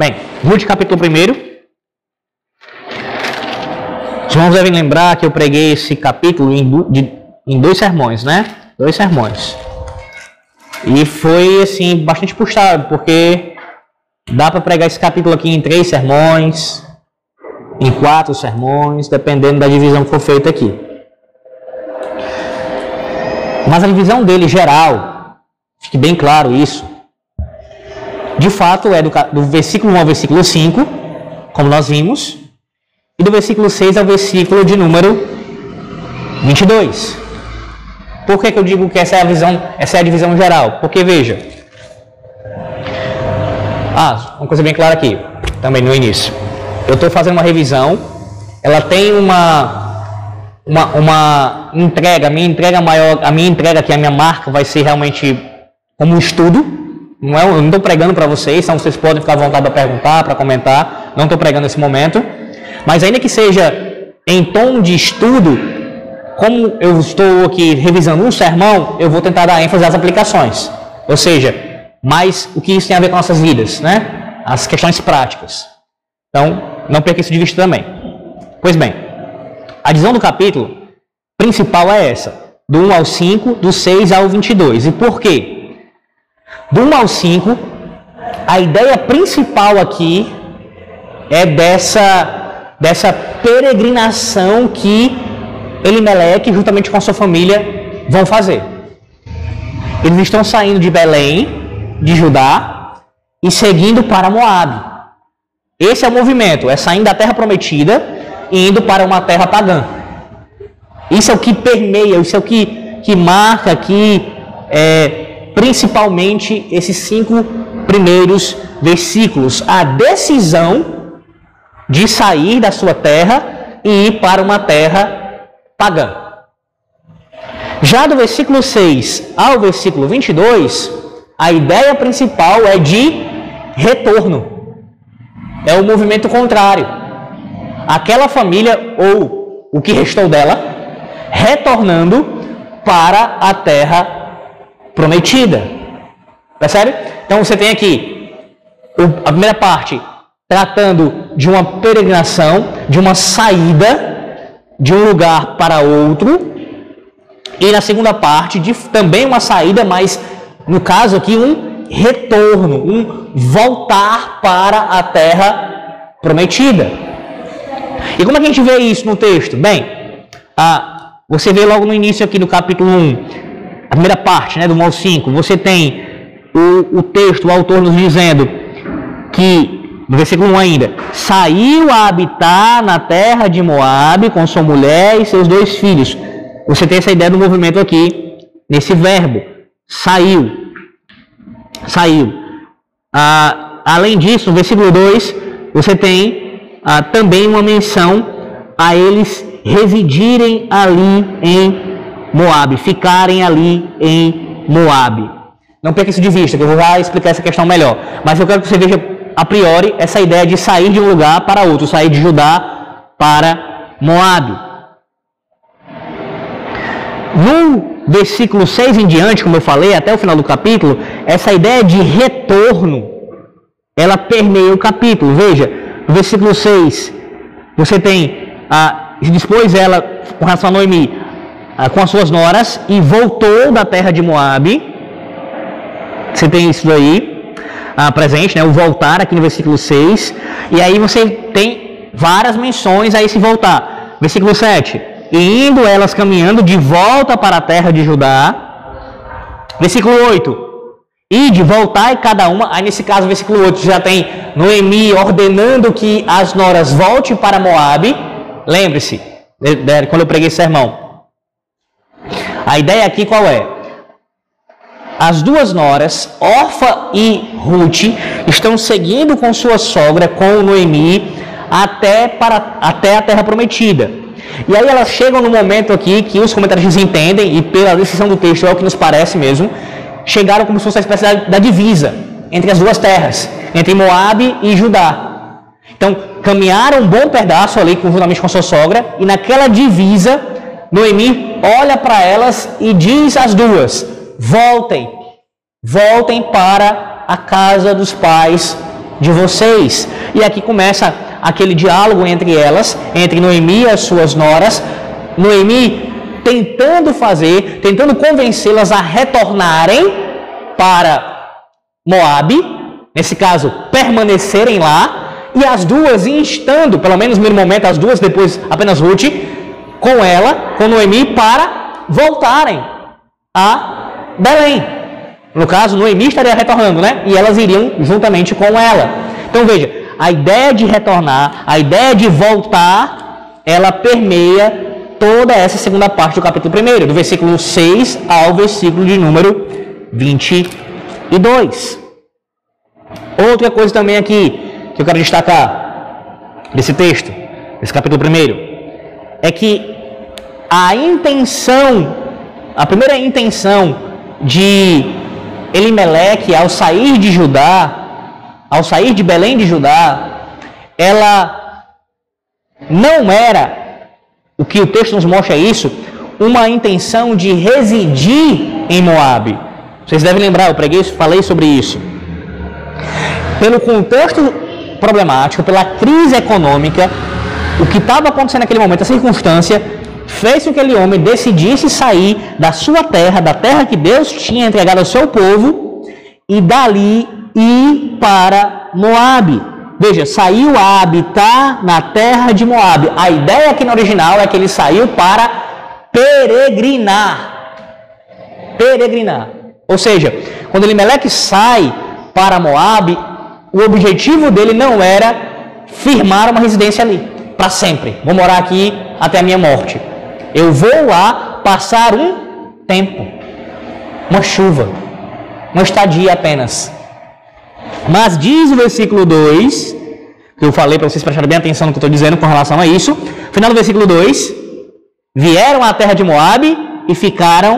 Bem, Ruth capítulo 1. Os irmãos devem lembrar que eu preguei esse capítulo em, dois sermões, né? Dois sermões. E foi, assim, bastante puxado, porque dá para pregar esse capítulo aqui em três sermões, em quatro sermões, dependendo da divisão que for feita aqui. Mas a divisão dele geral, fique bem claro isso, de fato é do, do versículo 1 ao versículo 5, como nós vimos, e do versículo 6 ao versículo de número 22. Por que, que eu digo que essa é a visão, essa é a divisão geral? Porque veja. Ah, uma coisa bem clara aqui, também no início. Eu estou fazendo uma revisão, ela tem uma, uma, uma entrega, a minha entrega maior, a minha entrega aqui, a minha marca vai ser realmente como um estudo, não é, eu não estou pregando para vocês, então vocês podem ficar à vontade para perguntar, para comentar. Não estou pregando nesse momento. Mas ainda que seja em tom de estudo, como eu estou aqui revisando um sermão, eu vou tentar dar ênfase às aplicações. Ou seja, mais o que isso tem a ver com nossas vidas, né? As questões práticas. Então, não perca isso de vista também. Pois bem, a divisão do capítulo principal é essa: do 1 ao 5, do 6 ao 22. E por quê? Do 1 ao 5, a ideia principal aqui é dessa, dessa peregrinação que Elimeleque, juntamente com a sua família, vão fazer. Eles estão saindo de Belém, de Judá, e seguindo para Moabe. Esse é o movimento, é saindo da terra prometida e indo para uma terra pagã. Isso é o que permeia, isso é o que, que marca, que é, principalmente esses cinco primeiros versículos, a decisão de sair da sua terra e ir para uma terra pagã. Já do versículo 6 ao versículo 22, a ideia principal é de retorno. É o movimento contrário. Aquela família, ou o que restou dela, retornando para a terra prometida. Percebe? Então você tem aqui a primeira parte tratando de uma peregrinação, de uma saída de um lugar para outro, e na segunda parte de também uma saída, mas no caso aqui um retorno, um voltar para a terra prometida. E como é que a gente vê isso no texto? Bem, ah, você vê logo no início aqui do capítulo 1, a primeira parte, né, do 1 ao 5, você tem o, o texto, o autor nos dizendo que, no versículo 1 ainda, saiu a habitar na terra de Moabe com sua mulher e seus dois filhos. Você tem essa ideia do movimento aqui, nesse verbo, saiu. Saiu. Ah, além disso, no versículo 2, você tem ah, também uma menção a eles residirem ali em Moabe, ficarem ali em Moabe. Não perca isso de vista, que eu vou explicar essa questão melhor. Mas eu quero que você veja a priori essa ideia de sair de um lugar para outro, sair de Judá para Moabe. No versículo 6 em diante, como eu falei, até o final do capítulo, essa ideia de retorno, ela permeia o capítulo. Veja, no versículo 6, você tem, ah, depois ela, com relação a Noemi, com as suas noras e voltou da terra de Moabe. Você tem isso aí ah, presente, né? O voltar aqui no versículo 6. E aí você tem várias menções a esse voltar. Versículo 7. E indo elas caminhando de volta para a terra de Judá. Versículo 8. E de voltar e cada uma, aí nesse caso, versículo 8, já tem Noemi ordenando que as noras voltem para Moabe. Lembre-se, quando eu preguei esse sermão, a ideia aqui qual é? As duas noras, Orfa e Ruth, estão seguindo com sua sogra, com Noemi, até, para, até a terra prometida. E aí elas chegam no momento aqui que os comentaristas entendem, e pela decisão do texto é o que nos parece mesmo, chegaram como se fosse a espécie da, da divisa entre as duas terras, entre Moabe e Judá. Então, caminharam um bom pedaço ali, juntamente com sua sogra, e naquela divisa Noemi olha para elas e diz às duas: voltem, voltem para a casa dos pais de vocês. E aqui começa aquele diálogo entre elas, entre Noemi e as suas noras. Noemi tentando fazer, tentando convencê-las a retornarem para Moabe, nesse caso, permanecerem lá, e as duas instando, pelo menos no momento, as duas, depois apenas Ruth, com ela, com Noemi, para voltarem a Belém. No caso, Noemi estaria retornando, né? E elas iriam juntamente com ela. Então veja, a ideia de retornar, a ideia de voltar, ela permeia toda essa segunda parte do capítulo 1, do versículo 6 ao versículo de número 22. Outra coisa também aqui que eu quero destacar desse texto, desse capítulo 1, é que a intenção, a primeira intenção de Elimeleque ao sair de Judá, ao sair de Belém de Judá, ela não era, o que o texto nos mostra é isso, uma intenção de residir em Moabe. Vocês devem lembrar, eu preguei, falei sobre isso. Pelo contexto problemático, pela crise econômica, o que estava acontecendo naquele momento, a circunstância, fez com que aquele homem decidisse sair da sua terra, da terra que Deus tinha entregado ao seu povo, e dali ir para Moabe. Veja, saiu a habitar na terra de Moabe. A ideia aqui no original é que ele saiu para peregrinar. Peregrinar. Ou seja, quando Elimelec sai para Moabe, o objetivo dele não era firmar uma residência ali para sempre. Vou morar aqui até a minha morte. Eu vou lá passar um tempo, uma chuva, uma estadia apenas. Mas diz o versículo 2, que eu falei para vocês prestarem bem atenção no que eu estou dizendo com relação a isso. Final do versículo 2: Vieram à terra de Moabe e ficaram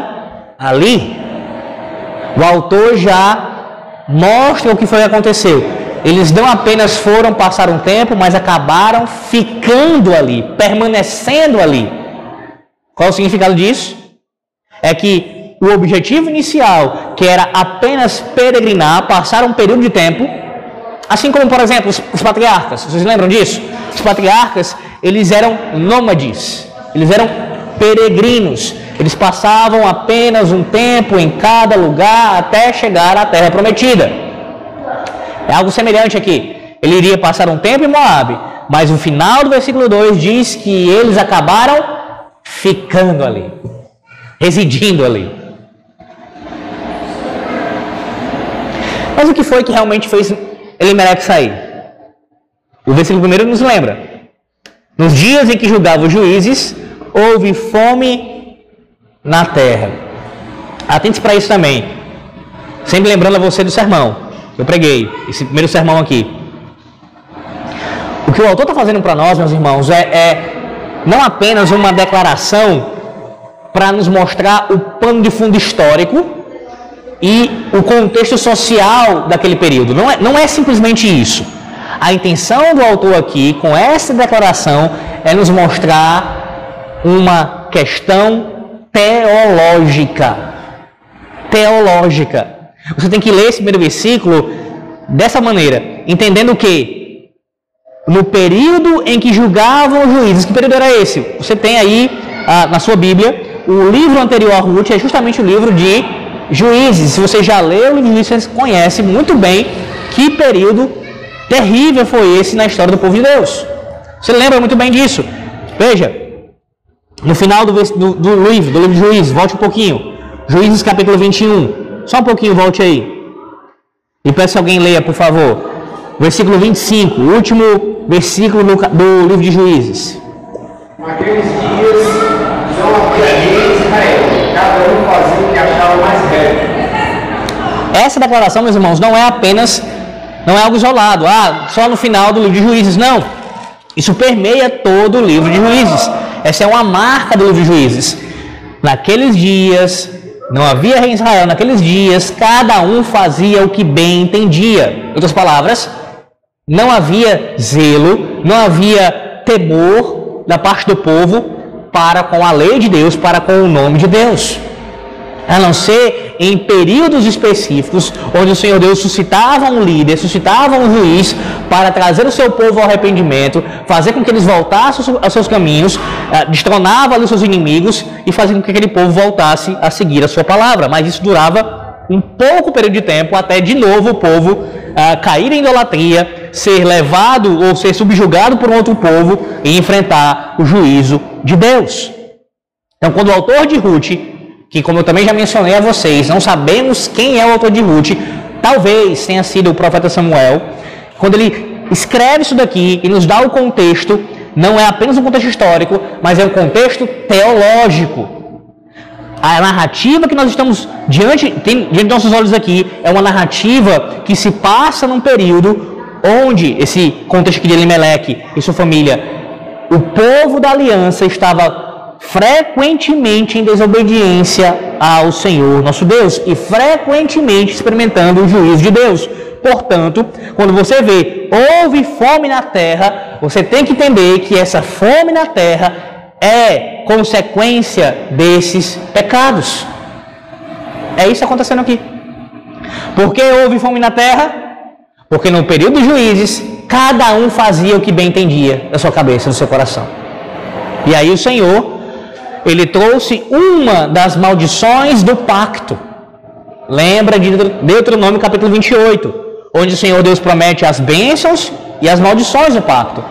ali. O autor já mostra o que foi que aconteceu. Eles não apenas foram passar um tempo, mas acabaram ficando ali, permanecendo ali. Qual o significado disso? É que o objetivo inicial, que era apenas peregrinar, passar um período de tempo, assim como, por exemplo, os, os patriarcas, vocês lembram disso? Os patriarcas, eles eram nômades, eles eram peregrinos, eles passavam apenas um tempo em cada lugar até chegar à terra prometida. É algo semelhante aqui. Ele iria passar um tempo em Moab, mas o final do versículo 2 diz que eles acabaram ficando ali, residindo ali. Mas o que foi que realmente fez Elimelech sair? O versículo 1 nos lembra. Nos dias em que julgavam os juízes, houve fome na terra. Atente para isso também. Sempre lembrando a você do sermão eu preguei, esse primeiro sermão aqui. O que o autor está fazendo para nós, meus irmãos, é, é não apenas uma declaração para nos mostrar o pano de fundo histórico e o contexto social daquele período. Não é, não é simplesmente isso. A intenção do autor aqui, com essa declaração, é nos mostrar uma questão teológica. Teológica. Você tem que ler esse primeiro versículo dessa maneira, entendendo que no período em que julgavam os juízes, que período era esse? Você tem aí ah, na sua Bíblia, o livro anterior a Ruth é justamente o livro de Juízes. Se você já leu o livro de Juízes, você conhece muito bem que período terrível foi esse na história do povo de Deus. Você lembra muito bem disso. Veja, no final do, do, do livro, do livro de Juízes, volte um pouquinho. Juízes capítulo 21. Só um pouquinho, volte aí. E peço alguém leia, por favor. Versículo 25, o último versículo do, do livro de Juízes. Naqueles dias não havia em Israel, cada um fazia o que achava mais reto. Essa declaração, meus irmãos, não é apenas, não é algo isolado, ah, só no final do livro de Juízes, não. Isso permeia todo o livro de Juízes. Essa é uma marca do livro de Juízes. Naqueles dias não havia rei em Israel naqueles dias, cada um fazia o que bem entendia. Em outras palavras, não havia zelo, não havia temor da parte do povo para com a lei de Deus, para com o nome de Deus. A não ser em períodos específicos, onde o Senhor Deus suscitava um líder, suscitava um juiz para trazer o seu povo ao arrependimento, fazer com que eles voltassem aos seus caminhos, eh, destronava ali os seus inimigos e fazia com que aquele povo voltasse a seguir a sua palavra. Mas isso durava um pouco período de tempo até de novo o povo ah, cair em idolatria, ser levado ou ser subjugado por um outro povo e enfrentar o juízo de Deus. Então, quando o autor de Ruth, que como eu também já mencionei a vocês, não sabemos quem é o autor de Ruth, talvez tenha sido o profeta Samuel, quando ele escreve isso daqui e nos dá o contexto, não é apenas um contexto histórico, mas é um contexto teológico. A narrativa que nós estamos diante, tem, diante dos nossos olhos aqui é uma narrativa que se passa num período onde esse contexto de Elimelec e sua família, o povo da aliança estava frequentemente em desobediência ao Senhor nosso Deus e frequentemente experimentando o juízo de Deus. Portanto, quando você vê houve fome na terra, você tem que entender que essa fome na terra é consequência desses pecados. É isso acontecendo aqui. Por que houve fome na terra? Porque no período dos juízes, cada um fazia o que bem entendia da sua cabeça, do seu coração. E aí o Senhor, ele trouxe uma das maldições do pacto. Lembra de Deuteronômio capítulo 28, onde o Senhor Deus promete as bênçãos e as maldições do pacto.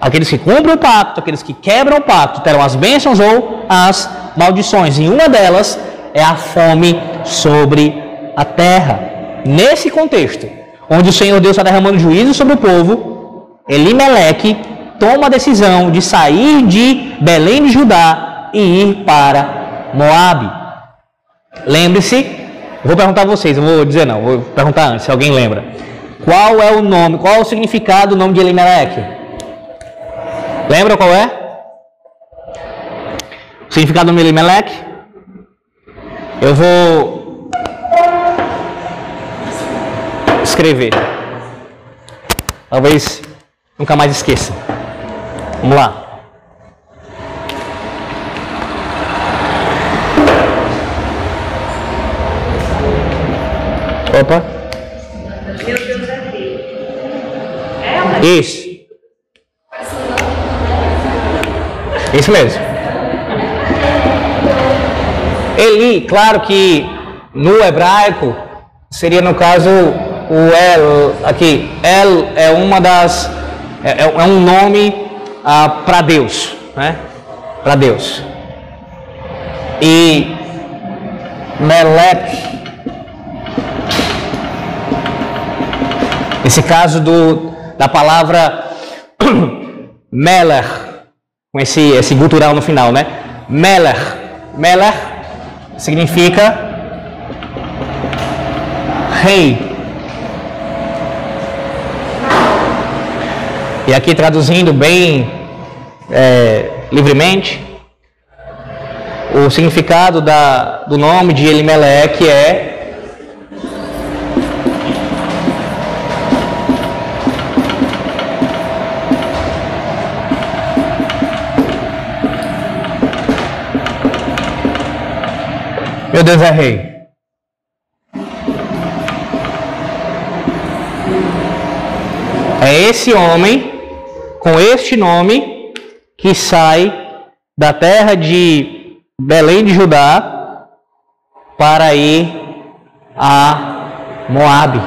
Aqueles que cumprem o pacto, aqueles que quebram o pacto, terão as bênçãos ou as maldições. E uma delas é a fome sobre a terra. Nesse contexto, onde o Senhor Deus está derramando juízo sobre o povo, Elimeleque toma a decisão de sair de Belém de Judá e ir para Moabe. Lembre-se, vou perguntar a vocês, não vou dizer não, vou perguntar antes, se alguém lembra. Qual é o nome, qual é o significado do nome de Elimeleque? Lembra qual é? O significado do Elimelec? Eu vou escrever. Talvez nunca mais esqueça. Vamos lá. Opa. Isso. Isso mesmo. Eli, claro que no hebraico seria no caso o El, aqui, El é uma das, é, é, é um nome ah, para Deus, né? Para Deus. E Melech, esse caso do, da palavra Melech, com esse, esse gutural no final, né? Meler. Meler significa rei. E aqui traduzindo bem é, livremente, o significado da, do nome de Elimelech é Meu Deus é rei. É esse homem, com este nome, que sai da terra de Belém de Judá para ir a Moabe.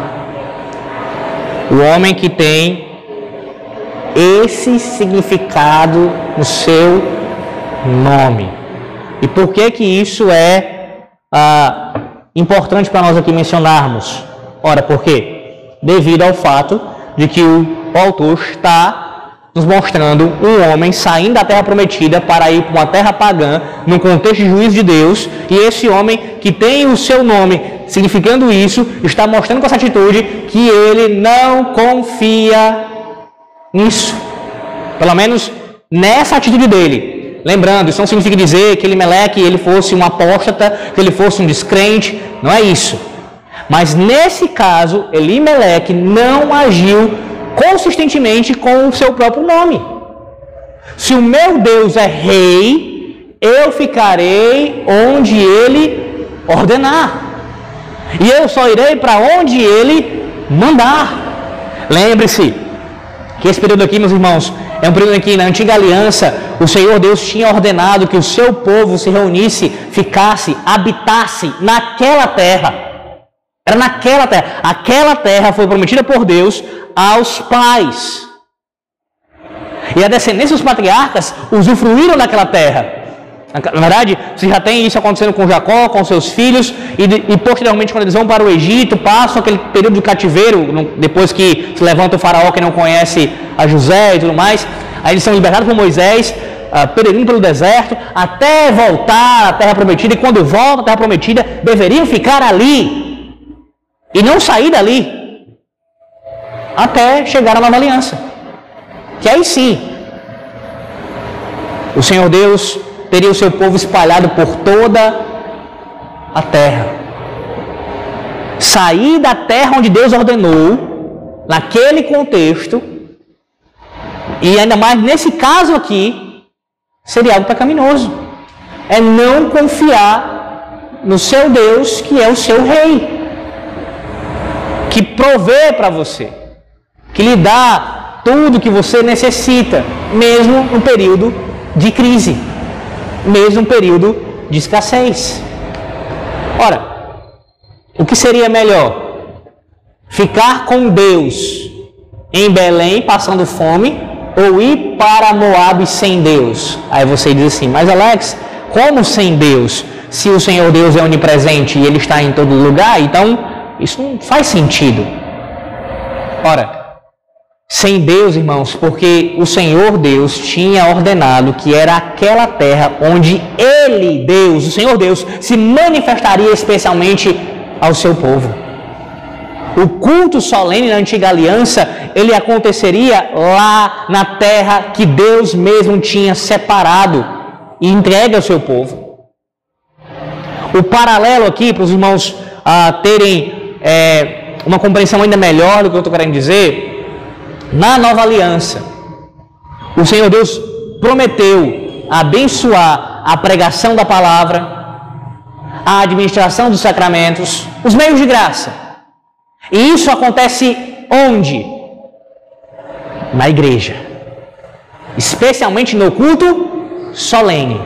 O homem que tem esse significado no seu nome. E por que que isso é ah, importante para nós aqui mencionarmos. Ora, por quê? Devido ao fato de que o, autor está nos mostrando um homem saindo da terra prometida para ir para uma terra pagã, num contexto de juízo de Deus, e esse homem que tem o seu nome significando isso, está mostrando com essa atitude que ele não confia nisso. Pelo menos nessa atitude dele. Lembrando, isso não significa dizer que Elimelec ele fosse um apóstata, que ele fosse um descrente, não é isso. Mas nesse caso, Elimelec não agiu consistentemente com o seu próprio nome. Se o meu Deus é rei, eu ficarei onde ele ordenar. E eu só irei para onde ele mandar. Lembre-se que esse período aqui, meus irmãos, é um período em que na antiga aliança o Senhor Deus tinha ordenado que o seu povo se reunisse, ficasse, habitasse naquela terra. Era naquela terra. Aquela terra foi prometida por Deus aos pais. E a descendência dos patriarcas usufruíram daquela terra. Na verdade, você já tem isso acontecendo com Jacó, com seus filhos, e, e, posteriormente, quando eles vão para o Egito, passam aquele período de cativeiro, depois que se levanta o faraó que não conhece a José e tudo mais, aí eles são liberados por Moisés, uh, pelo deserto, até voltar à terra prometida, e quando voltam à terra prometida, deveriam ficar ali, e não sair dali, até chegar à nova aliança. Que aí sim, o Senhor Deus teria o seu povo espalhado por toda a terra. Sair da terra onde Deus ordenou, naquele contexto, e ainda mais nesse caso aqui, seria algo pecaminoso. É não confiar no seu Deus, que é o seu rei, que provê para você, que lhe dá tudo que você necessita, mesmo no período de crise mesmo período de escassez. Ora, o que seria melhor? Ficar com Deus em Belém passando fome ou ir para Moab sem Deus? Aí você diz assim, mas Alex, como sem Deus? Se o Senhor Deus é onipresente e Ele está em todo lugar, então isso não faz sentido. Ora, sem Deus, irmãos, porque o Senhor Deus tinha ordenado que era aquela terra onde Ele, Deus, o Senhor Deus, se manifestaria especialmente ao seu povo. O culto solene na antiga aliança, ele aconteceria lá na terra que Deus mesmo tinha separado e entregue ao seu povo. O paralelo aqui, para os irmãos ah, terem é, uma compreensão ainda melhor do que eu estou querendo dizer, na nova aliança, o Senhor Deus prometeu abençoar a pregação da palavra, a administração dos sacramentos, os meios de graça. E isso acontece onde? Na igreja. Especialmente no culto solene.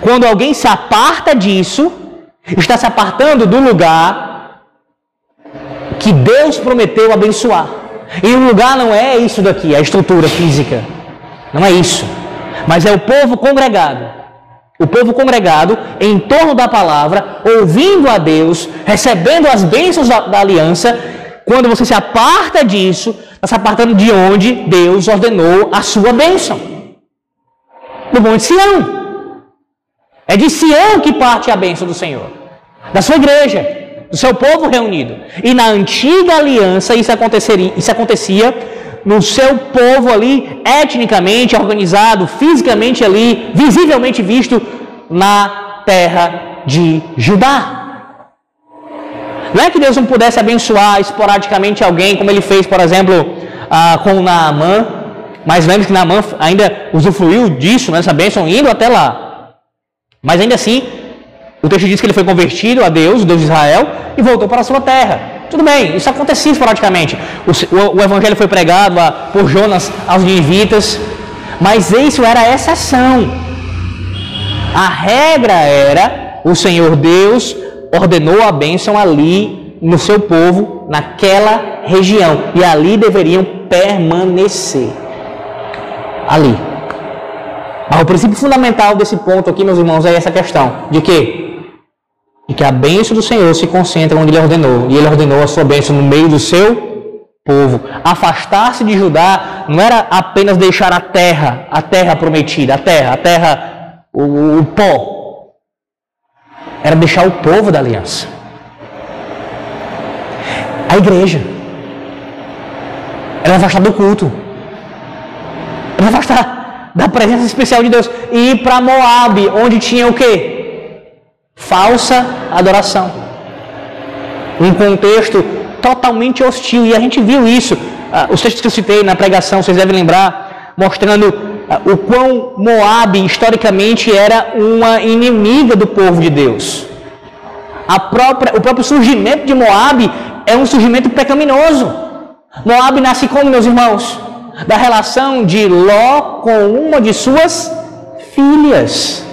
Quando alguém se aparta disso, está se apartando do lugar que Deus prometeu abençoar. E o lugar não é isso daqui, a estrutura física. Não é isso. Mas é o povo congregado. O povo congregado em torno da palavra, ouvindo a Deus, recebendo as bênçãos da, da aliança. Quando você se aparta disso, está se apartando de onde Deus ordenou a sua bênção. Do Monte Sião. É de Sião que parte a bênção do Senhor. Da sua igreja do seu povo reunido. E na antiga aliança isso, aconteceria, isso acontecia no seu povo ali, etnicamente organizado, fisicamente ali, visivelmente visto na terra de Judá. Não é que Deus não pudesse abençoar esporadicamente alguém, como ele fez, por exemplo, ah, com Naamã, mas lembre que Naamã ainda usufruiu disso, nessa bênção, indo até lá. Mas ainda assim, o texto diz que ele foi convertido a Deus, o Deus de Israel, e voltou para a sua terra. Tudo bem, isso acontecia esporadicamente. O, o, o evangelho foi pregado a, por Jonas aos ninivitas, mas isso era a exceção. A regra era o Senhor Deus ordenou a bênção ali no seu povo, naquela região, e ali deveriam permanecer. Ali. Mas o princípio fundamental desse ponto aqui, meus irmãos, é essa questão de que e que a bênção do Senhor se concentra onde Ele ordenou. E Ele ordenou a sua bênção no meio do seu povo. Afastar-se de Judá não era apenas deixar a terra, a terra prometida, a terra, a terra, o, o pó. Era deixar o povo da aliança. A igreja. Era afastar do culto. Era afastar da presença especial de Deus. E ir para Moab, onde tinha o quê? Falsa adoração. Um contexto totalmente hostil. E a gente viu isso. Ah, os textos que eu citei na pregação, vocês devem lembrar, mostrando ah, o quão Moab historicamente era uma inimiga do povo de Deus. própria, o próprio surgimento de Moab é um surgimento pecaminoso. Moab nasce como, meus irmãos? Da relação de Ló com uma de suas filhas.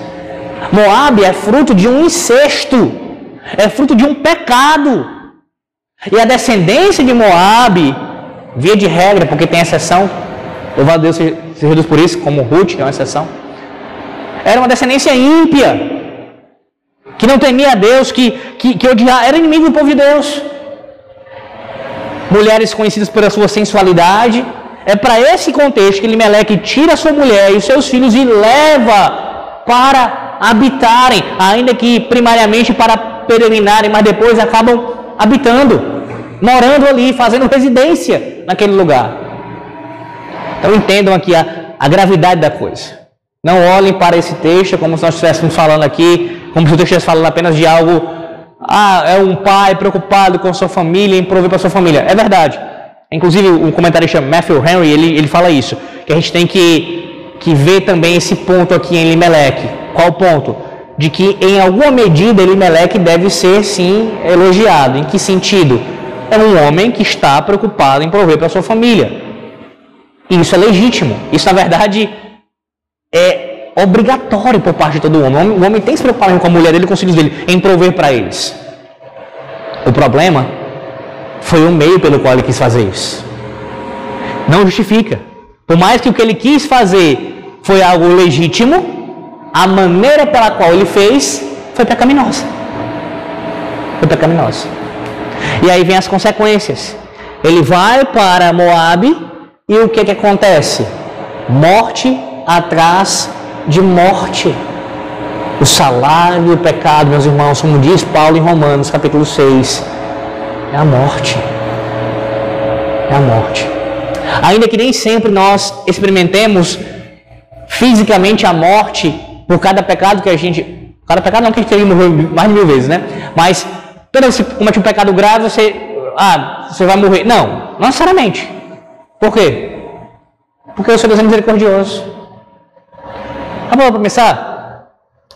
Moab é fruto de um incesto, é fruto de um pecado. E a descendência de Moab, via de regra, porque tem exceção, louvado Deus seja Deus por isso, como Ruth, que é uma exceção, era uma descendência ímpia que não temia a Deus, que, que, que odiava, era inimigo do povo de Deus. Mulheres conhecidas pela sua sensualidade. É para esse contexto que Elimeleque tira sua mulher e os seus filhos e leva para habitarem, ainda que primariamente para peregrinarem, mas depois acabam habitando, morando ali, fazendo residência naquele lugar. Então entendam aqui a, a gravidade da coisa. Não olhem para esse texto como se nós estivéssemos falando aqui como se eu estivesse falando apenas de algo, ah, é um pai preocupado com sua família, em prover para sua família. É verdade. Inclusive, o comentarista Matthew Henry, ele, ele fala isso, que a gente tem que, que ver também esse ponto aqui em Elimelec. Qual ponto? De que, em alguma medida, Elimelec deve ser, sim, elogiado. Em que sentido? É um homem que está preocupado em prover para sua família. E isso é legítimo. Isso, na verdade, é obrigatório por parte de todo homem. O homem, tem que se preocupar com a mulher dele, com os filhos dele, em prover para eles. O problema foi o meio pelo qual ele quis fazer isso. Não justifica. Por mais que o que ele quis fazer foi algo legítimo, a maneira pela qual ele fez foi pecaminosa. Foi pecaminosa. E aí vem as consequências. Ele vai para Moabe e o que, que acontece? Morte atrás de morte. O salário do pecado, meus irmãos, como diz Paulo em Romanos, capítulo 6, é a morte. É a morte. Ainda que nem sempre nós experimentemos fisicamente a morte por cada pecado que a gente. Cada pecado não que a gente teria morrer mais de mil vezes, né? Mas toda vez que você comete um pecado grave, você. Ah, você vai morrer. Não, não necessariamente. Por quê? Porque o Senhor Deus é misericordioso. Vamos para pensar?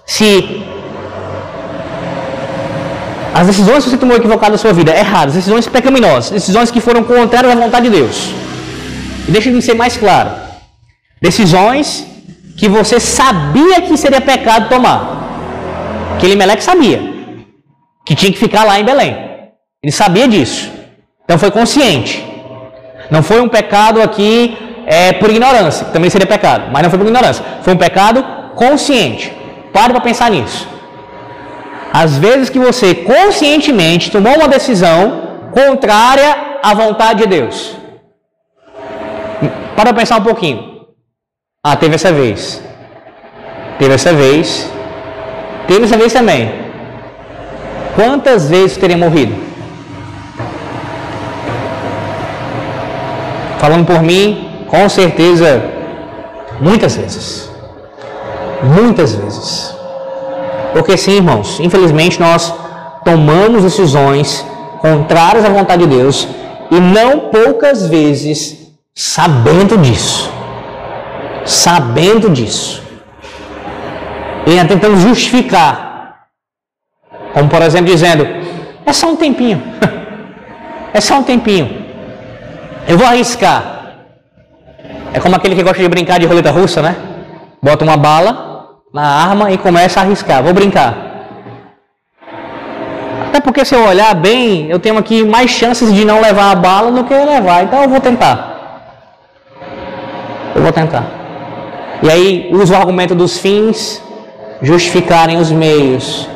Se as decisões que você tomou equivocadas na sua vida, erradas, decisões pecaminosas, decisões que foram contrárias à vontade de Deus. Deixa eu ser mais claro. Decisões que você sabia que seria pecado tomar. Que Elimelec sabia. Que tinha que ficar lá em Belém. Ele sabia disso. Então foi consciente. Não foi um pecado aqui é, por ignorância, também seria pecado, mas não foi por ignorância, foi um pecado consciente. Pare para pensar nisso. Às vezes que você conscientemente tomou uma decisão contrária à vontade de Deus. Para pensar um pouquinho. Ah, teve essa vez. Teve essa vez. Teve essa vez também. Quantas vezes teria morrido? Falando por mim, com certeza, muitas vezes. Muitas vezes. Porque sim, irmãos, infelizmente nós tomamos decisões contrárias à vontade de Deus e não poucas vezes sabendo disso. Sabendo disso. E tentando justificar. Como por exemplo dizendo, é só um tempinho. é só um tempinho. Eu vou arriscar. É como aquele que gosta de brincar de roleta russa, né? Bota uma bala na arma e começa a arriscar. Vou brincar. Até porque se eu olhar bem, eu tenho aqui mais chances de não levar a bala do que levar. Então eu vou tentar. Eu vou tentar. E aí uso o argumento dos fins justificarem os meios.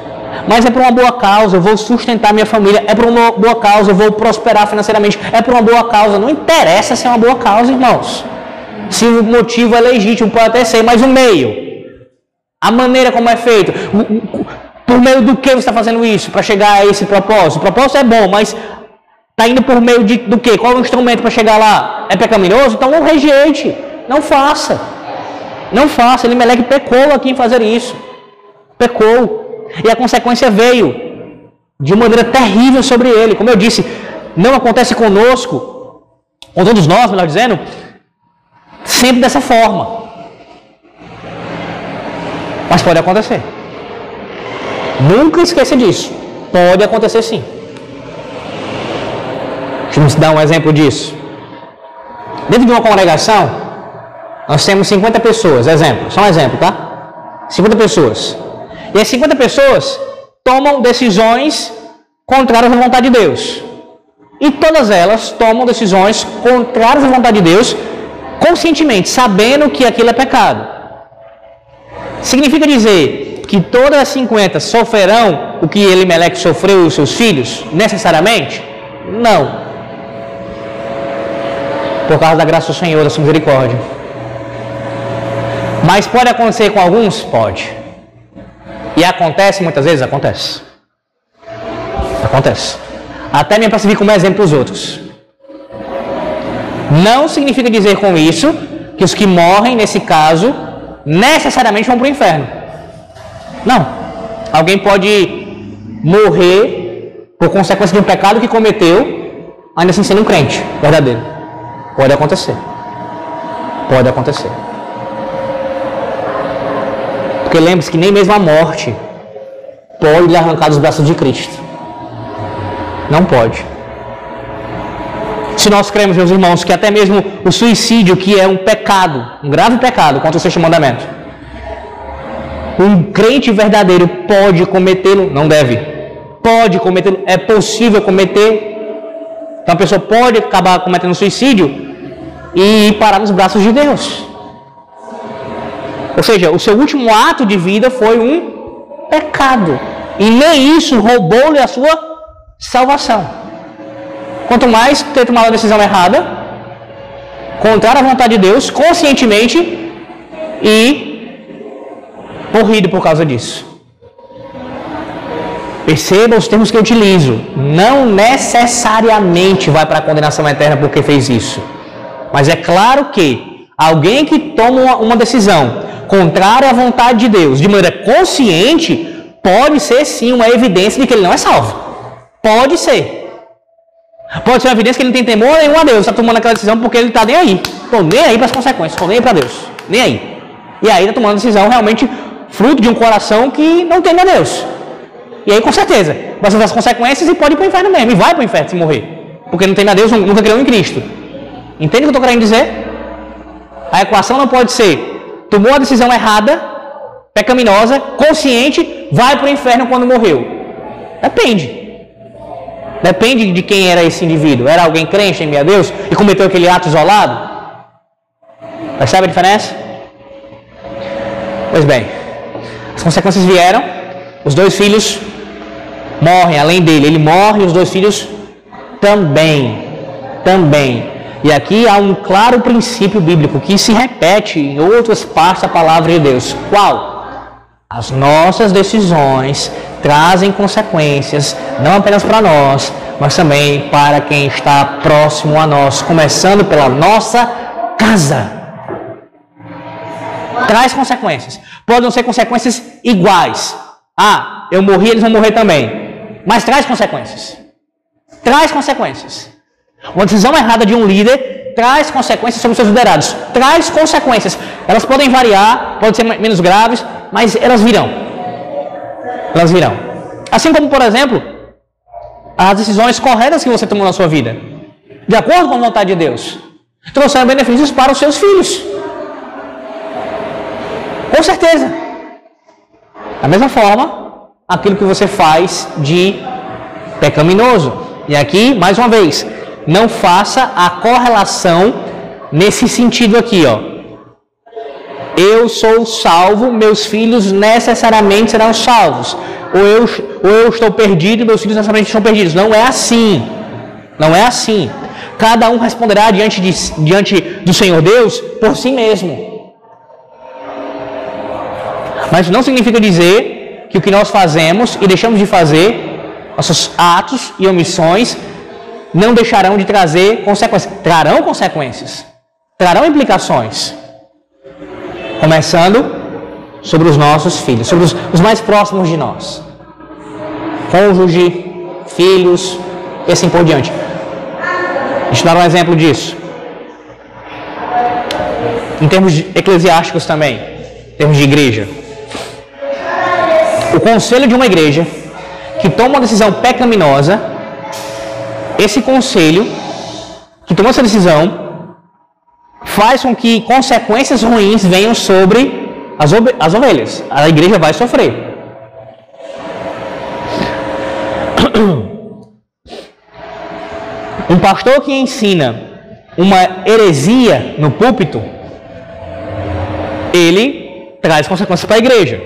Mas é por uma boa causa, eu vou sustentar minha família. É por uma boa causa, eu vou prosperar financeiramente. É por uma boa causa. Não interessa se é uma boa causa, irmãos. Se o motivo é legítimo, pode até ser, mas o meio, a maneira como é feito, por meio do que você está fazendo isso para chegar a esse propósito? O propósito é bom, mas está indo por meio de, do que? Qual é o instrumento para chegar lá? É pecaminoso? Então não rejeite, não faça. Não faça. Ele Meleque pecou aqui em fazer isso. Pecou. E a consequência veio de maneira terrível sobre ele. Como eu disse, não acontece conosco, com todos nós, melhor dizendo, sempre dessa forma. Mas pode acontecer. Nunca esqueça disso. Pode acontecer sim. Deixa eu dar um exemplo disso. Dentro de uma congregação, nós temos 50 pessoas, exemplo, só um exemplo, tá? 50 pessoas. E as 50 pessoas tomam decisões contrárias à vontade de Deus. E todas elas tomam decisões contrárias à vontade de Deus, conscientemente, sabendo que aquilo é pecado. Significa dizer que todas as 50 sofrerão o que Elimelec sofreu e os seus filhos, necessariamente? Não por causa da graça do Senhor, da sua misericórdia. Mas pode acontecer com alguns? Pode. E acontece muitas vezes? Acontece. Acontece. Até mesmo para servir como exemplo para os outros. Não significa dizer com isso que os que morrem, nesse caso, necessariamente vão para o inferno. Não. Alguém pode morrer por consequência de um pecado que cometeu, ainda assim sendo um crente verdadeiro. Pode acontecer. Pode acontecer. Porque lembre-se que nem mesmo a morte pode lhe arrancar dos braços de Cristo. Não pode. Se nós cremos, meus irmãos, que até mesmo o suicídio, que é um pecado, um grave pecado contra o sexto mandamento, um crente verdadeiro pode cometê-lo, não deve, pode cometê-lo, é possível cometer. Então a pessoa pode acabar cometendo suicídio e parar nos braços de Deus. Ou seja, o seu último ato de vida foi um pecado. E nem isso roubou-lhe a sua salvação. Quanto mais ter tomado a decisão errada, contrária à vontade de Deus, conscientemente e morrido por causa disso. Perceba os termos que eu utilizo. Não necessariamente vai para a condenação eterna porque fez isso. Mas é claro que alguém que toma uma, uma decisão contrária à vontade de Deus, de maneira consciente, pode ser sim uma evidência de que ele não é salvo. Pode ser. Pode ser uma evidência que ele não tem temor nenhum a Deus, está tomando aquela decisão porque ele está nem aí. Estou nem aí para as consequências, estou nem aí para Deus. Nem aí. E aí está tomando decisão realmente fruto de um coração que não tem a Deus. E aí, com certeza, vai sofrer as consequências e pode ir para o inferno mesmo. E vai para o inferno se morrer. Porque não tem a Deus, nunca criou em Cristo. Entende o que eu estou querendo dizer? A equação não pode ser tomou a decisão errada, pecaminosa, consciente, vai para o inferno quando morreu. Depende. Depende de quem era esse indivíduo. Era alguém crente em meu Deus e cometeu aquele ato isolado? Percebe a diferença? Pois bem, as consequências vieram, os dois filhos morrem além dele, ele morre os dois filhos também. Também. E aqui há um claro princípio bíblico que se repete em outras partes da palavra de Deus. Qual? As nossas decisões trazem consequências, não apenas para nós, mas também para quem está próximo a nós, começando pela nossa casa. Traz consequências. Podem ser consequências iguais. Ah, eu morri, eles vão morrer também. Mas traz consequências. Traz consequências. Uma decisão errada de um líder traz consequências sobre os seus liderados. Traz consequências. Elas podem variar, podem ser menos graves, mas elas virão. Elas virão. Assim como, por exemplo, as decisões corretas que você tomou na sua vida, de acordo com a vontade de Deus, trouxeram benefícios para os seus filhos. Com certeza. Da mesma forma, aquilo que você faz de pecaminoso. E aqui, mais uma vez, não faça a correlação nesse sentido aqui, ó. Eu sou salvo, meus filhos necessariamente serão salvos. Ou eu, ou eu estou perdido, meus filhos necessariamente estão perdidos. Não é assim. Não é assim. Cada um responderá diante, de, diante do Senhor Deus por si mesmo. Mas não significa dizer que o que nós fazemos e deixamos de fazer, nossos atos e omissões, não deixarão de trazer consequências. Trarão consequências, trarão implicações. Começando sobre os nossos filhos, sobre os, os mais próximos de nós. Cônjuge, filhos e assim por diante. Deixa eu dar um exemplo disso. Em termos eclesiásticos também, em termos de igreja. O conselho de uma igreja que toma uma decisão pecaminosa, esse conselho que tomou essa decisão faz com que consequências ruins venham sobre as, as ovelhas. A igreja vai sofrer. Um pastor que ensina uma heresia no púlpito, ele traz consequências para a igreja.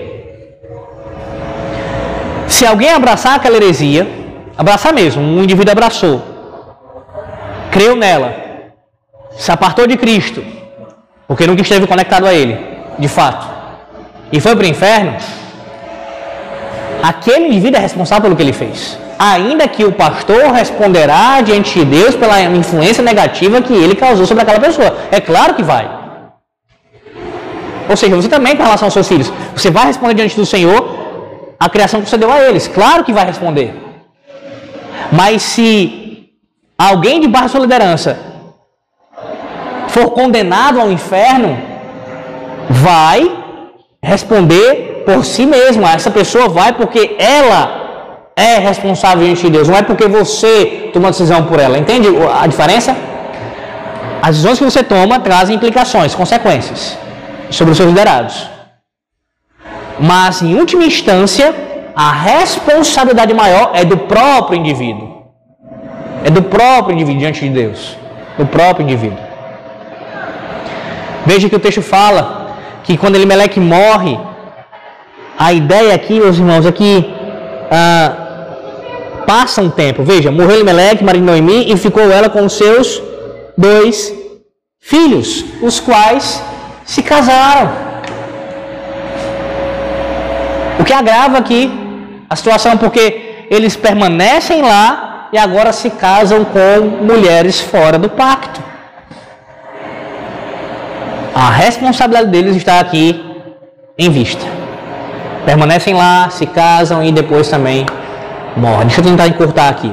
Se alguém abraçar aquela heresia, abraçar mesmo, um indivíduo abraçou, creu nela, se apartou de Cristo, porque nunca esteve conectado a Ele, de fato, e foi para o inferno, aquele indivíduo é responsável pelo que ele fez ainda que o pastor responderá diante de Deus pela influência negativa que ele causou sobre aquela pessoa. É claro que vai. Ou seja, você também com relação aos seus filhos, você vai responder diante do Senhor a criação que você deu a eles. Claro que vai responder. Mas se alguém debaixo da sua liderança for condenado ao inferno, vai responder por si mesma. Essa pessoa vai porque ela é responsável diante de Deus, não é porque você toma decisão por ela. Entende a diferença? As decisões que você toma trazem implicações, consequências sobre os seus liderados. Mas, em última instância, a responsabilidade maior é do próprio indivíduo. É do próprio indivíduo diante de Deus. Do próprio indivíduo. Veja que o texto fala que quando Elimelec morre, a ideia aqui, meus irmãos, é que ah, passa um tempo. Veja, morreu Elimelec, marido de Noemi, e ficou ela com os seus dois filhos, os quais se casaram. O que agrava aqui a situação, porque eles permanecem lá e agora se casam com mulheres fora do pacto. A responsabilidade deles está aqui em vista. Permanecem lá, se casam e depois também morre. Deixa eu tentar encurtar aqui.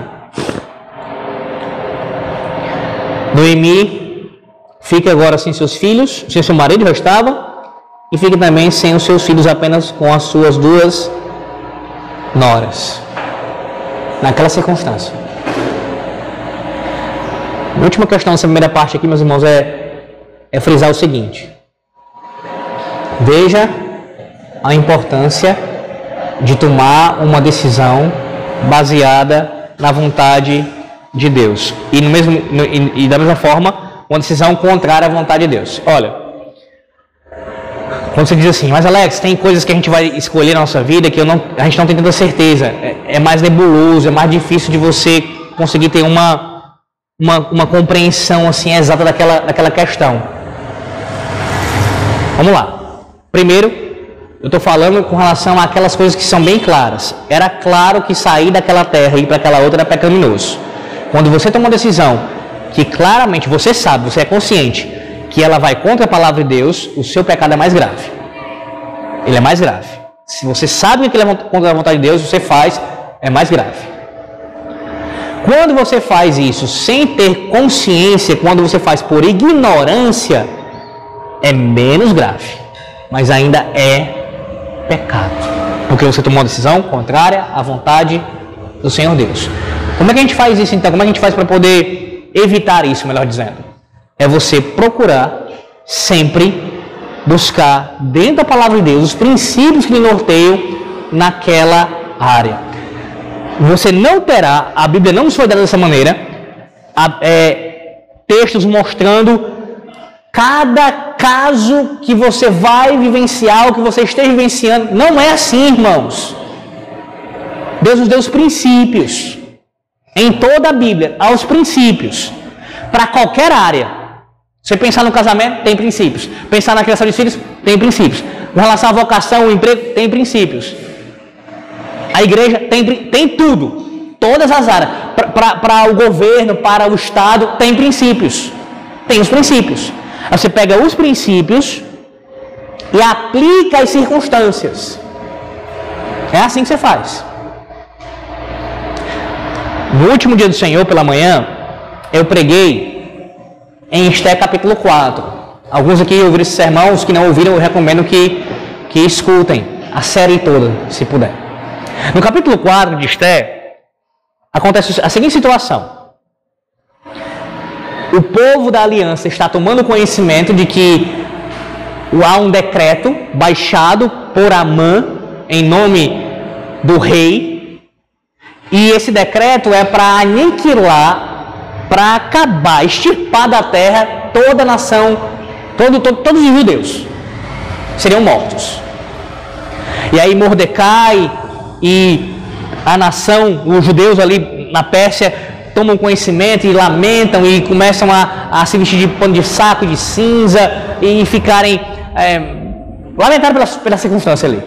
Noemi fica agora sem seus filhos, sem seu marido já estava, e fica também sem os seus filhos apenas com as suas duas noras. Naquela circunstância. A última questão dessa primeira parte aqui, meus irmãos, é, é frisar o seguinte. Veja a importância de tomar uma decisão baseada na vontade de Deus. E, no mesmo, e da mesma forma, uma decisão contrária à vontade de Deus. Olha, quando você diz assim, mas Alex, tem coisas que a gente vai escolher na nossa vida que não, a gente não tem tanta certeza. É, é mais nebuloso, é mais difícil de você conseguir ter uma, uma, uma compreensão assim exata daquela, daquela questão. Vamos lá. Primeiro, eu estou falando com relação àquelas coisas que são bem claras. Era claro que sair daquela terra e ir para aquela outra era pecaminoso. Quando você toma uma decisão que claramente você sabe, você é consciente que ela vai contra a palavra de Deus, o seu pecado é mais grave. Ele é mais grave. Se você sabe que ele é contra a vontade de Deus, você faz, é mais grave. Quando você faz isso sem ter consciência, quando você faz por ignorância, é menos grave, mas ainda é pecado. Porque você tomou uma decisão contrária à vontade do Senhor Deus. Como é que a gente faz isso então? Como é que a gente faz para poder evitar isso, melhor dizendo? É você procurar sempre buscar dentro da palavra de Deus os princípios que lhe norteiam naquela área. Você não terá, a Bíblia não nos foi dada dessa maneira, é, textos mostrando cada caso que você vai vivenciar, o que você esteja vivenciando. Não é assim, irmãos. Deus nos deu os princípios. Em toda a Bíblia, há os princípios. Para qualquer área. Você pensar no casamento, tem princípios. Pensar na criação de filhos, tem princípios. Com relação à vocação, o emprego, tem princípios. A igreja tem, tem tudo. Todas as áreas. Para o governo, para o Estado, tem princípios. Tem os princípios. Você pega os princípios e aplica as circunstâncias. É assim que você faz. No último dia do Senhor, pela manhã, eu preguei em Esté capítulo 4. Alguns aqui ouviram esse sermão, os que não ouviram, eu recomendo que, que escutem a série toda, se puder. No capítulo 4 de Esté, acontece a seguinte situação. O povo da aliança está tomando conhecimento de que há um decreto baixado por Amã em nome do rei, e esse decreto é para aniquilar, para acabar, extirpar da terra toda a nação, todo, todo, todos os judeus seriam mortos. E aí Mordecai e a nação, os judeus ali na Pérsia, tomam conhecimento e lamentam e começam a, a se vestir de pano de saco, de cinza e ficarem é, lamentados pela, pela circunstância ali.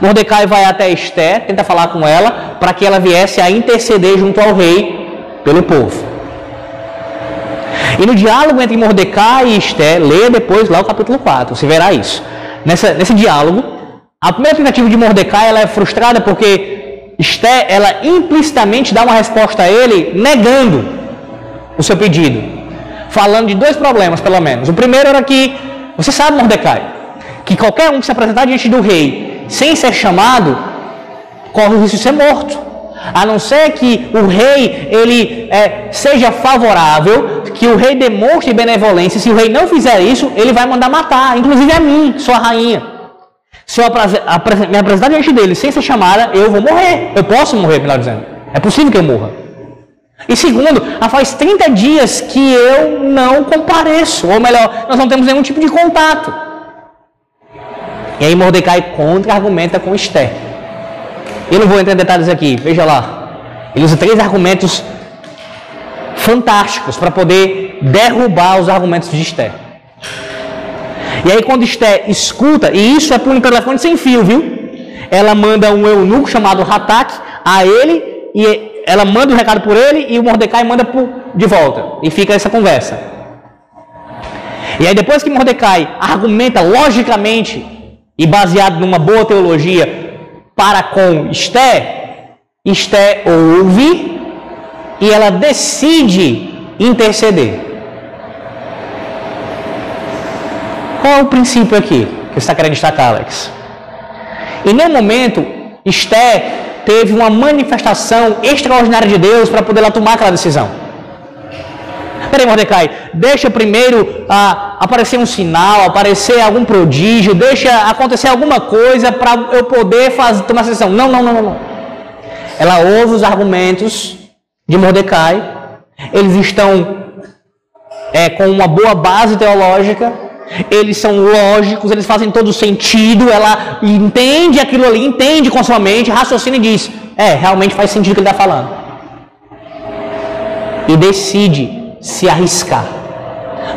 Mordecai vai até Esté, tenta falar com ela para que ela viesse a interceder junto ao rei pelo povo. E no diálogo entre Mordecai e Esté, leia depois lá o capítulo 4, você verá isso. Nessa, nesse diálogo, a primeira tentativa de Mordecai ela é frustrada porque Esté, ela implicitamente dá uma resposta a ele negando o seu pedido, falando de dois problemas pelo menos. O primeiro era que, você sabe Mordecai, que qualquer um que se apresentar diante do rei sem ser chamado, corre o risco de ser morto. A não ser que o rei ele é, seja favorável, que o rei demonstre benevolência. Se o rei não fizer isso, ele vai mandar matar, inclusive a mim, sua rainha. Se eu me apresentar diante dele sem ser chamada, eu vou morrer. Eu posso morrer, melhor dizendo. É possível que eu morra. E segundo, faz 30 dias que eu não compareço. Ou melhor, nós não temos nenhum tipo de contato. E aí Mordecai contra-argumenta com Esther. Eu não vou entrar em detalhes aqui, veja lá. Ele usa três argumentos fantásticos para poder derrubar os argumentos de Esther. E aí quando Esther escuta, e isso é por um telefone sem fio, viu? Ela manda um eunuco chamado Hatak a ele, e ela manda o um recado por ele, e o Mordecai manda por, de volta. E fica essa conversa. E aí depois que Mordecai argumenta logicamente e baseado numa boa teologia para com Esté, Esté ouve e ela decide interceder. Qual é o princípio aqui que você está querendo destacar, Alex? E no momento, Esté teve uma manifestação extraordinária de Deus para poder ela tomar aquela decisão. Peraí, Mordecai, deixa primeiro ah, aparecer um sinal, aparecer algum prodígio, deixa acontecer alguma coisa para eu poder fazer, tomar a decisão. Não, não, não, não. Ela ouve os argumentos de Mordecai, eles estão é, com uma boa base teológica, eles são lógicos, eles fazem todo sentido, ela entende aquilo ali, entende com sua mente, raciocina e diz: é, realmente faz sentido o que ele está falando. E decide se arriscar.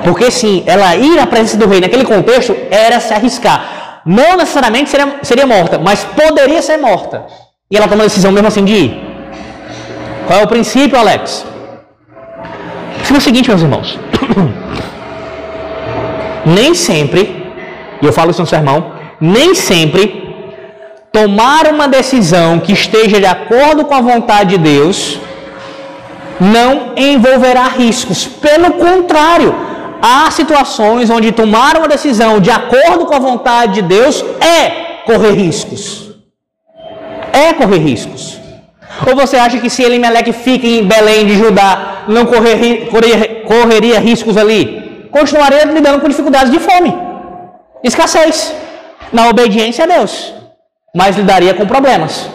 Porque sim, ela ir na presença do rei naquele contexto era se arriscar. Não necessariamente seria, seria morta, mas poderia ser morta. E ela toma a decisão mesmo assim de ir. Qual é o princípio, Alex? É o seguinte, meus irmãos. nem sempre, e eu falo isso no sermão, nem sempre tomar uma decisão que esteja de acordo com a vontade de Deus não envolverá riscos. Pelo contrário, há situações onde tomar uma decisão de acordo com a vontade de Deus é correr riscos. É correr riscos. Ou você acha que se Elimelec fica em Belém de Judá, não correr, correr, correria riscos ali? Continuaria lidando com dificuldades de fome, escassez, na obediência a Deus, mas lidaria com problemas.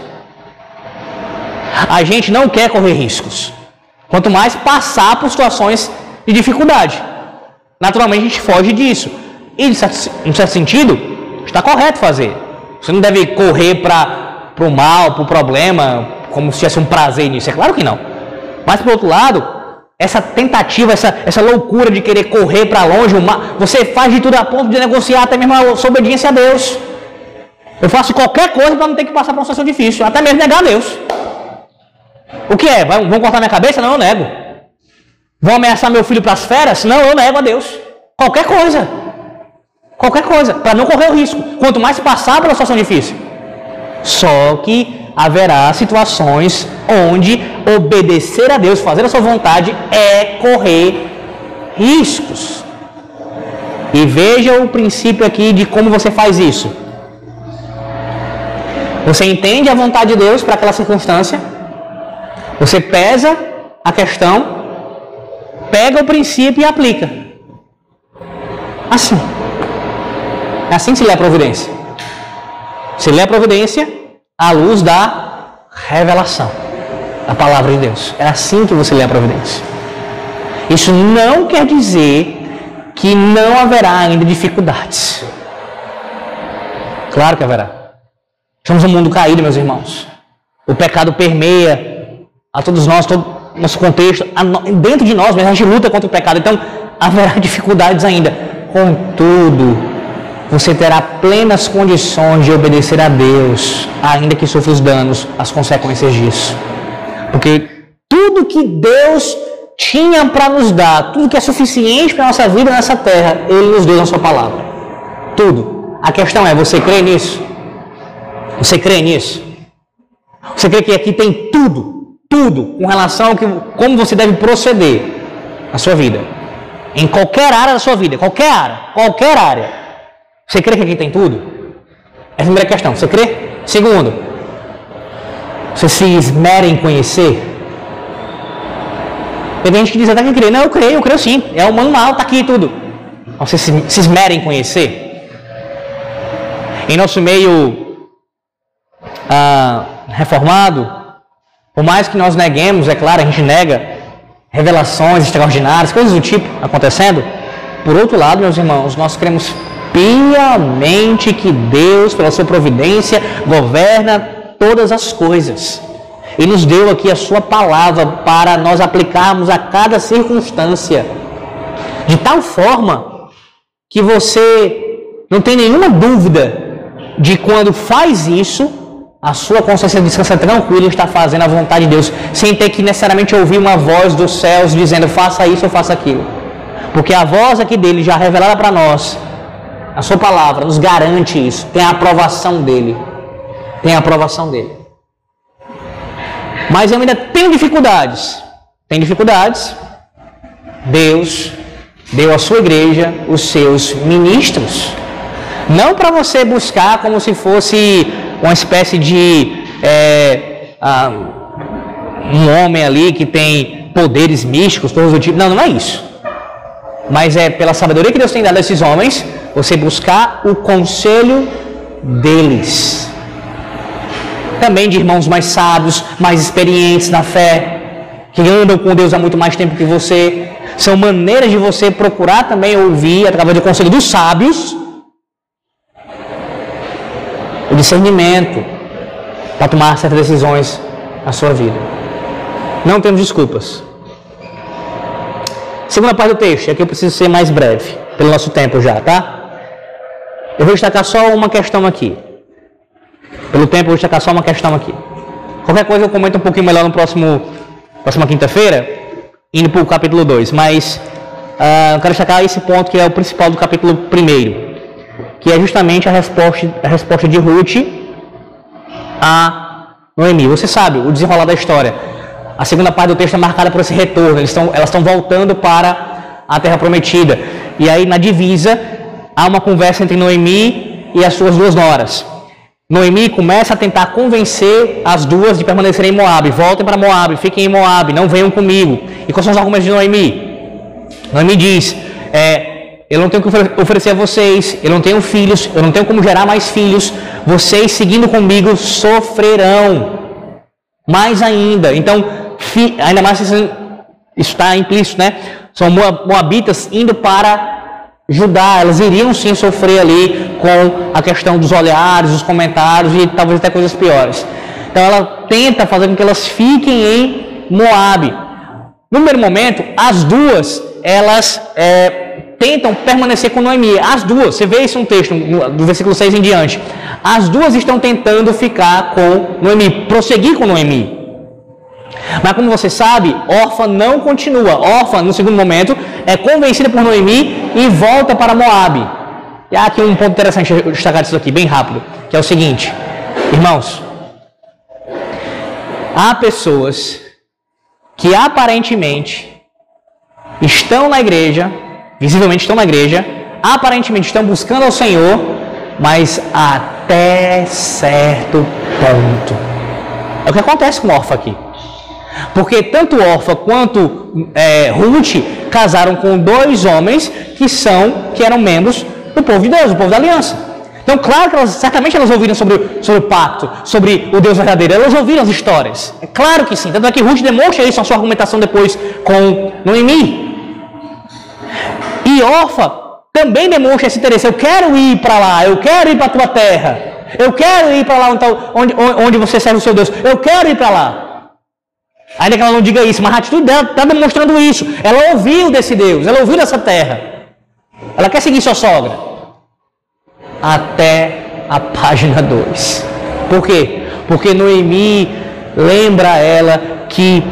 A gente não quer correr riscos. Quanto mais passar por situações de dificuldade. Naturalmente a gente foge disso. E, em certo sentido, está correto fazer. Você não deve correr para o mal, para o problema, como se tivesse um prazer nisso. É claro que não. Mas, por outro lado, essa tentativa, essa, essa loucura de querer correr para longe, você faz de tudo a ponto de negociar até mesmo a sua obediência a Deus. Eu faço qualquer coisa para não ter que passar por uma situação difícil, até mesmo negar a Deus. O que é? Vão cortar minha cabeça? Não, eu nego. Vão ameaçar meu filho para as feras? Não, eu nego a Deus. Qualquer coisa. Qualquer coisa. Para não correr o risco. Quanto mais passar pela situação difícil. Só que haverá situações onde obedecer a Deus, fazer a sua vontade, é correr riscos. E veja o princípio aqui de como você faz isso. Você entende a vontade de Deus para aquela circunstância, você pesa a questão, pega o princípio e aplica. Assim. É assim que se lê a providência. Se lê a providência à luz da revelação da palavra de Deus. É assim que você lê a providência. Isso não quer dizer que não haverá ainda dificuldades. Claro que haverá. Estamos um mundo caído, meus irmãos. O pecado permeia a todos nós, todo nosso contexto, dentro de nós, mas a gente luta contra o pecado. Então, haverá dificuldades ainda. Contudo, você terá plenas condições de obedecer a Deus, ainda que sofra os danos, as consequências disso. Porque tudo que Deus tinha para nos dar, tudo que é suficiente para nossa vida nessa terra, Ele nos deu na Sua palavra. Tudo. A questão é: você crê nisso? Você crê nisso? Você crê que aqui tem tudo, tudo, com relação a que, como você deve proceder na sua vida? Em qualquer área da sua vida, qualquer área, qualquer área. Você crê que aqui tem tudo? Essa é a primeira questão. Você crê? Segundo, você se esmera em conhecer tem gente que diz até que crê. Não, eu creio, eu creio sim. É o manual, está aqui tudo. Você se, se esmera em conhecer. Em nosso meio ah, reformado, por mais que nós neguemos, é claro, a gente nega revelações extraordinárias, coisas do tipo acontecendo. Por outro lado, meus irmãos, nós cremos piamente que Deus, pela sua providência, governa todas as coisas. E nos deu aqui a sua palavra para nós aplicarmos a cada circunstância. De tal forma que você não tem nenhuma dúvida de quando faz isso, a sua consciência descansa tranquila e está fazendo a vontade de Deus, sem ter que necessariamente ouvir uma voz dos céus dizendo faça isso ou faça aquilo. Porque a voz aqui dele já revelada para nós, a sua palavra nos garante isso, tem a aprovação dele. Tem a aprovação dele. Mas eu ainda tenho dificuldades. Tem dificuldades. Deus deu à sua igreja os seus ministros. Não para você buscar como se fosse uma espécie de é, um homem ali que tem poderes místicos, todos do tipo. Não, não é isso. Mas é pela sabedoria que Deus tem dado a esses homens, você buscar o conselho deles também de irmãos mais sábios, mais experientes na fé, que andam com Deus há muito mais tempo que você. São maneiras de você procurar também ouvir, através do conselho dos sábios, o discernimento para tomar certas decisões na sua vida. Não temos desculpas. Segunda parte do texto, aqui eu preciso ser mais breve, pelo nosso tempo já, tá? Eu vou destacar só uma questão aqui. Pelo tempo, eu vou destacar só uma questão aqui. Qualquer coisa eu comento um pouquinho melhor no próximo próxima quinta-feira, indo para o capítulo 2. Mas uh, eu quero destacar esse ponto que é o principal do capítulo 1, que é justamente a resposta, a resposta de Ruth a Noemi. Você sabe o desenrolar da história. A segunda parte do texto é marcada por esse retorno. Estão, elas estão voltando para a terra prometida. E aí, na divisa, há uma conversa entre Noemi e as suas duas noras. Noemi começa a tentar convencer as duas de permanecerem em Moab. Voltem para Moab, fiquem em Moab, não venham comigo. E quais são os argumentos de Noemi? Noemi diz: é, Eu não tenho que oferecer a vocês, eu não tenho filhos, eu não tenho como gerar mais filhos. Vocês seguindo comigo sofrerão mais ainda. Então, ainda mais isso está implícito, né? São moabitas indo para Judá, elas iriam sim sofrer ali com a questão dos olhares, dos comentários e talvez até coisas piores. Então ela tenta fazer com que elas fiquem em Moab. No primeiro momento, as duas, elas é, tentam permanecer com Noemi. As duas, você vê isso no texto, do versículo 6 em diante. As duas estão tentando ficar com Noemi, prosseguir com Noemi. Mas como você sabe, órfã não continua. Órfã, no segundo momento, é convencida por Noemi e volta para Moab. E há aqui um ponto interessante destacar isso aqui, bem rápido, que é o seguinte, irmãos, há pessoas que aparentemente estão na igreja, visivelmente estão na igreja, aparentemente estão buscando ao Senhor, mas até certo ponto. É o que acontece com Orfa aqui. Porque tanto Orfa quanto é, Ruth casaram com dois homens que são, que eram membros do povo de Deus, do povo da aliança. Então, claro que elas, certamente elas ouviram sobre, sobre o pacto, sobre o Deus verdadeiro, elas ouviram as histórias. É claro que sim. Tanto é que Ruth demonstra isso na sua argumentação depois com Noemi. E Orfa também demonstra esse interesse. Eu quero ir para lá, eu quero ir para a tua terra. Eu quero ir para lá onde, onde, você serve o seu Deus. Eu quero ir para lá. Ainda que ela não diga isso, mas a atitude dela está demonstrando isso. Ela ouviu desse Deus, ela ouviu dessa terra. Ela quer seguir sua sogra. Até a página 2. Por quê? Porque Noemi lembra ela que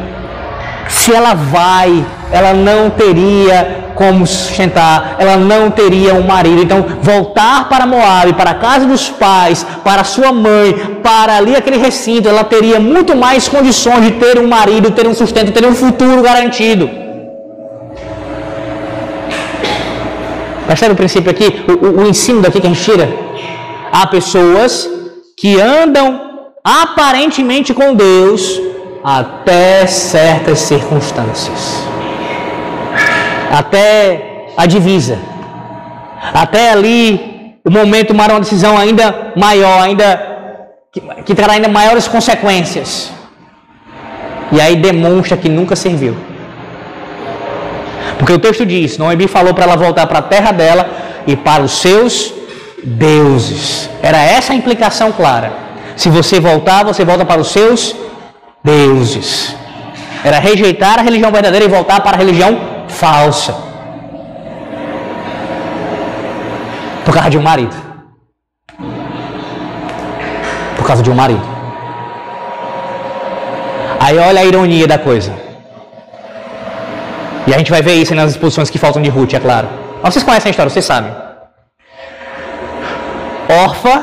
se ela vai, ela não teria como sustentar, ela não teria um marido. Então, voltar para Moab, para a casa dos pais, para sua mãe, para ali aquele recinto, ela teria muito mais condições de ter um marido, ter um sustento, ter um futuro garantido. Percebe o princípio aqui? O, o, o ensino daqui que a gente tira? Há pessoas que andam aparentemente com Deus até certas circunstâncias até a divisa, até ali o momento tomar uma decisão ainda maior, ainda que, que trará ainda maiores consequências. E aí demonstra que nunca serviu. Porque o texto diz: Noemi falou para ela voltar para a terra dela e para os seus deuses. Era essa a implicação clara. Se você voltar, você volta para os seus deuses. Era rejeitar a religião verdadeira e voltar para a religião falsa. Por causa de um marido. Por causa de um marido. Aí olha a ironia da coisa. E a gente vai ver isso nas exposições que faltam de Ruth, é claro. Mas vocês conhecem a história, vocês sabem. Orfa,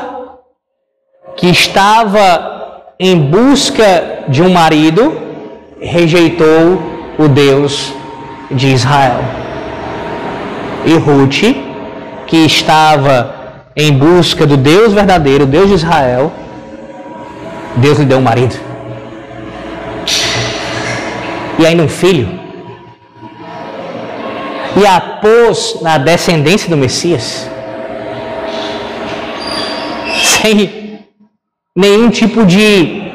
que estava em busca de um marido, rejeitou o Deus de Israel. E Ruth, que estava em busca do Deus verdadeiro, Deus de Israel, Deus lhe deu um marido. E ainda um filho. E a pôs na descendência do Messias. Sem nenhum tipo de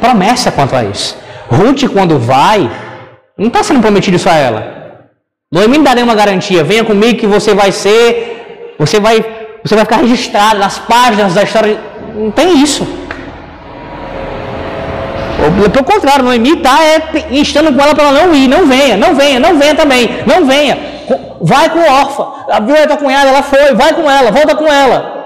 promessa quanto a isso. Ruth, quando vai, não está sendo prometido isso a ela. Noemi não dá nenhuma garantia. Venha comigo que você vai ser, você vai, você vai ficar registrado nas páginas da história. Não tem isso. Pelo contrário, Noemi está é, instando com ela para ela não ir, não venha, não venha, não venha também, não venha. Vai com a órfã. Viu a tua cunhada, ela foi, vai com ela, volta com ela.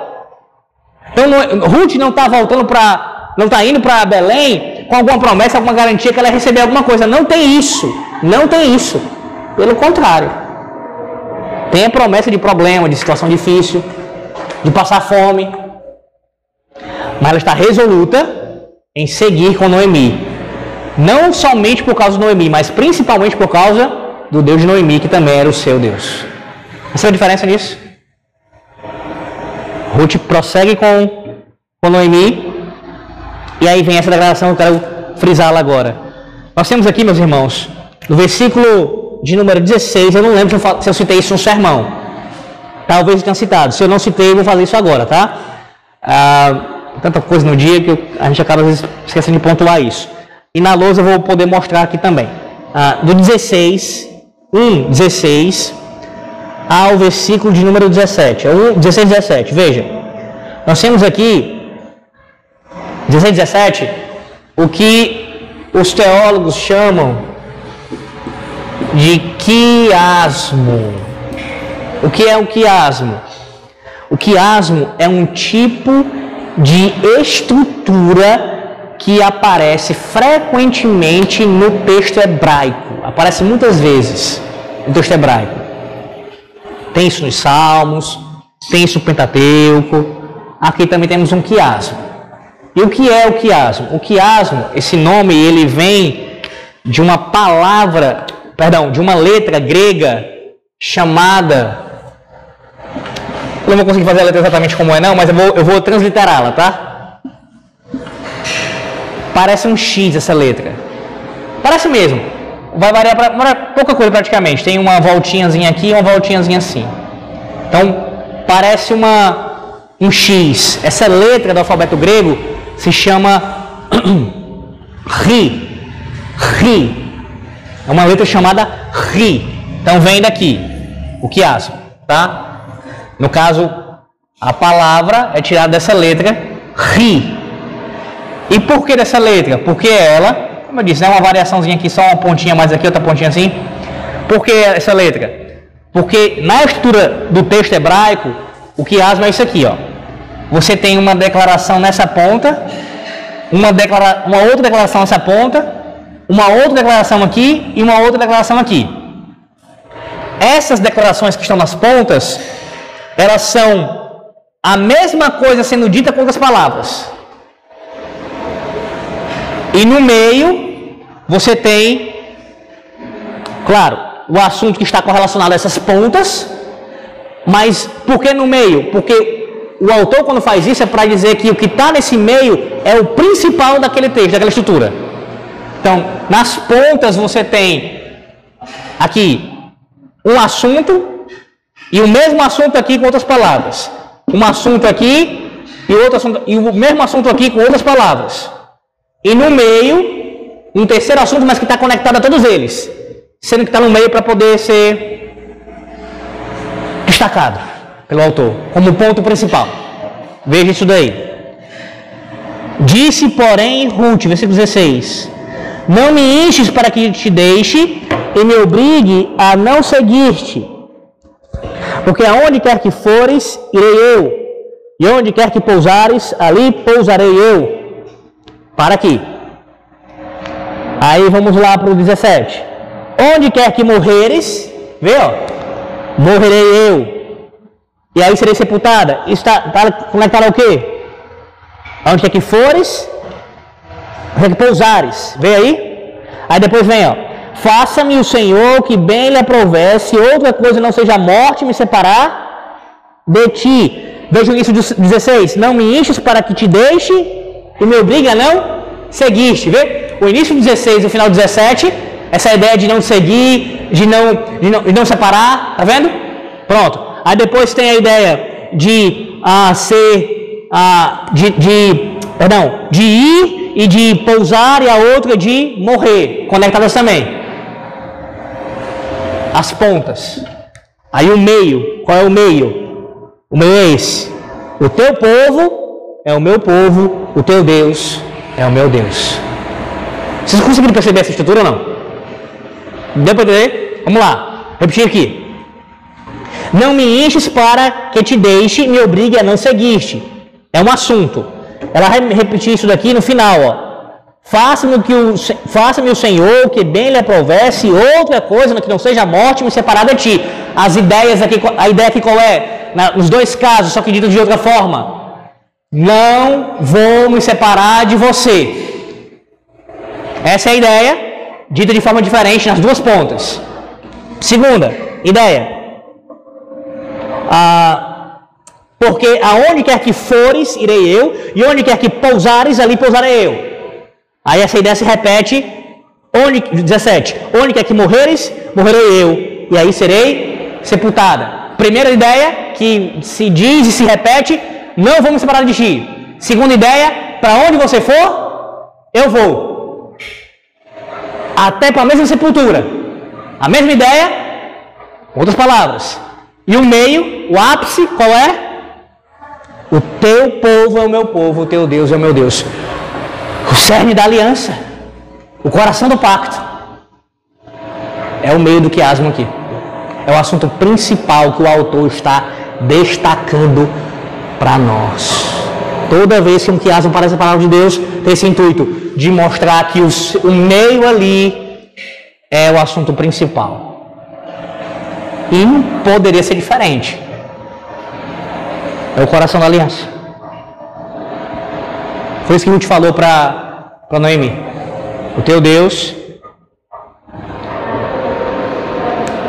Então, Ruth não está voltando para, não está indo para Belém com alguma promessa, alguma garantia que ela receber alguma coisa. Não tem isso. Não tem isso. Pelo contrário. Tem a promessa de problema, de situação difícil, de passar fome. Mas ela está resoluta em seguir com Noemi. Não somente por causa de Noemi, mas principalmente por causa do Deus de Noemi, que também era o seu Deus. Essa é a diferença nisso? Ruth prossegue com, com Noemi e aí vem essa declaração, eu quero frisá-la agora. Nós temos aqui, meus irmãos, no versículo de número 16, eu não lembro se eu citei isso no sermão. Talvez eu tenha citado. Se eu não citei, eu vou fazer isso agora, tá? Ah, tanta coisa no dia que a gente acaba às vezes esquecendo de pontuar isso. E na lousa eu vou poder mostrar aqui também. Ah, do 16, 1, 16, ao versículo de número 17. 1, 16, 17. Veja. Nós temos aqui 16, 17, o que os teólogos chamam de quiasmo. O que é o quiasmo? O quiasmo é um tipo de estrutura que aparece frequentemente no texto hebraico. Aparece muitas vezes no texto hebraico. Tem isso nos Salmos, tem isso no Pentateuco. Aqui também temos um quiasmo. E o que é o quiasmo? O quiasmo, esse nome, ele vem de uma palavra, perdão, de uma letra grega chamada Eu não vou conseguir fazer a letra exatamente como é, não, mas eu vou, eu vou transliterá-la, tá? Parece um X essa letra. Parece mesmo. Vai variar para pouca coisa praticamente. Tem uma voltinhazinha aqui e uma voltinhazinha assim. Então, parece uma, um X. Essa letra do alfabeto grego se chama Ri. Ri. É uma letra chamada Ri. Então vem daqui o quiasmo, tá? No caso, a palavra é tirada dessa letra Ri. E por que dessa letra? Porque ela, como eu disse, é uma variaçãozinha aqui, só uma pontinha mais aqui, outra pontinha assim. Por que essa letra? Porque na estrutura do texto hebraico, o quiasmo é isso aqui, ó. Você tem uma declaração nessa ponta, uma, declara uma outra declaração nessa ponta, uma outra declaração aqui e uma outra declaração aqui. Essas declarações que estão nas pontas, elas são a mesma coisa sendo dita com outras palavras. E no meio, você tem, claro, o assunto que está correlacionado a essas pontas, mas por que no meio? Porque o autor, quando faz isso, é para dizer que o que está nesse meio é o principal daquele texto, daquela estrutura. Então, nas pontas você tem aqui um assunto e o mesmo assunto aqui com outras palavras. Um assunto aqui e outro assunto e o mesmo assunto aqui com outras palavras. E no meio, um terceiro assunto, mas que está conectado a todos eles, sendo que está no meio para poder ser destacado pelo autor como ponto principal. Veja isso daí. Disse, porém, Ruth, versículo 16: Não me enches para que te deixe e me obrigue a não seguir-te. Porque aonde quer que fores, irei eu, e onde quer que pousares, ali pousarei eu. Para aqui. Aí vamos lá para o 17. Onde quer que morreres, vê ó, morrerei eu. E aí serei sepultada. Está tá conectado ao quê? Onde quer que fores, onde quer que pousares. Vê aí? Aí depois vem, ó. Faça-me o Senhor que bem lhe aprouver, se outra coisa não seja a morte me separar de ti. Veja o início 16. Não me enches para que te deixe e me obrigue a não seguir. Vê? O início 16 e o final 17, essa ideia de não seguir, de não, de não, de não separar, tá vendo? Pronto. Aí depois tem a ideia de ah, ser, ah, de, de, perdão, de ir e de pousar e a outra de morrer, conectadas também. As pontas. Aí o meio, qual é o meio? O meio é esse. O teu povo é o meu povo, o teu Deus é o meu Deus. Vocês conseguiram perceber essa estrutura ou não? Deu para entender? Vamos lá, repetir aqui. Não me enches para que te deixe me obrigue a não seguir-te. É um assunto. Ela vai repetir isso daqui no final, ó. Faça-me o, faça o Senhor que bem lhe aprovesse outra coisa que não seja morte me separar de ti. As ideias aqui, a ideia aqui qual é? nos dois casos, só que dito de outra forma. Não vou me separar de você. Essa é a ideia, dita de forma diferente nas duas pontas. Segunda ideia. Ah, porque aonde quer que fores, irei eu, e onde quer que pousares, ali pousarei eu. Aí essa ideia se repete, onde, 17, onde quer que morreres, morrerei eu, e aí serei sepultada. Primeira ideia, que se diz e se repete, não vou me separar de ti. Segunda ideia, para onde você for, eu vou. Até para a mesma sepultura. A mesma ideia, outras palavras. E o meio, o ápice, qual é? O teu povo é o meu povo, o teu Deus é o meu Deus. O cerne da aliança, o coração do pacto. É o meio do quiasmo aqui. É o assunto principal que o autor está destacando para nós. Toda vez que um quiasmo aparece a palavra de Deus, tem esse intuito de mostrar que o meio ali é o assunto principal. E não poderia ser diferente. É o coração da aliança. Foi isso que Ruth falou para Noemi. O teu Deus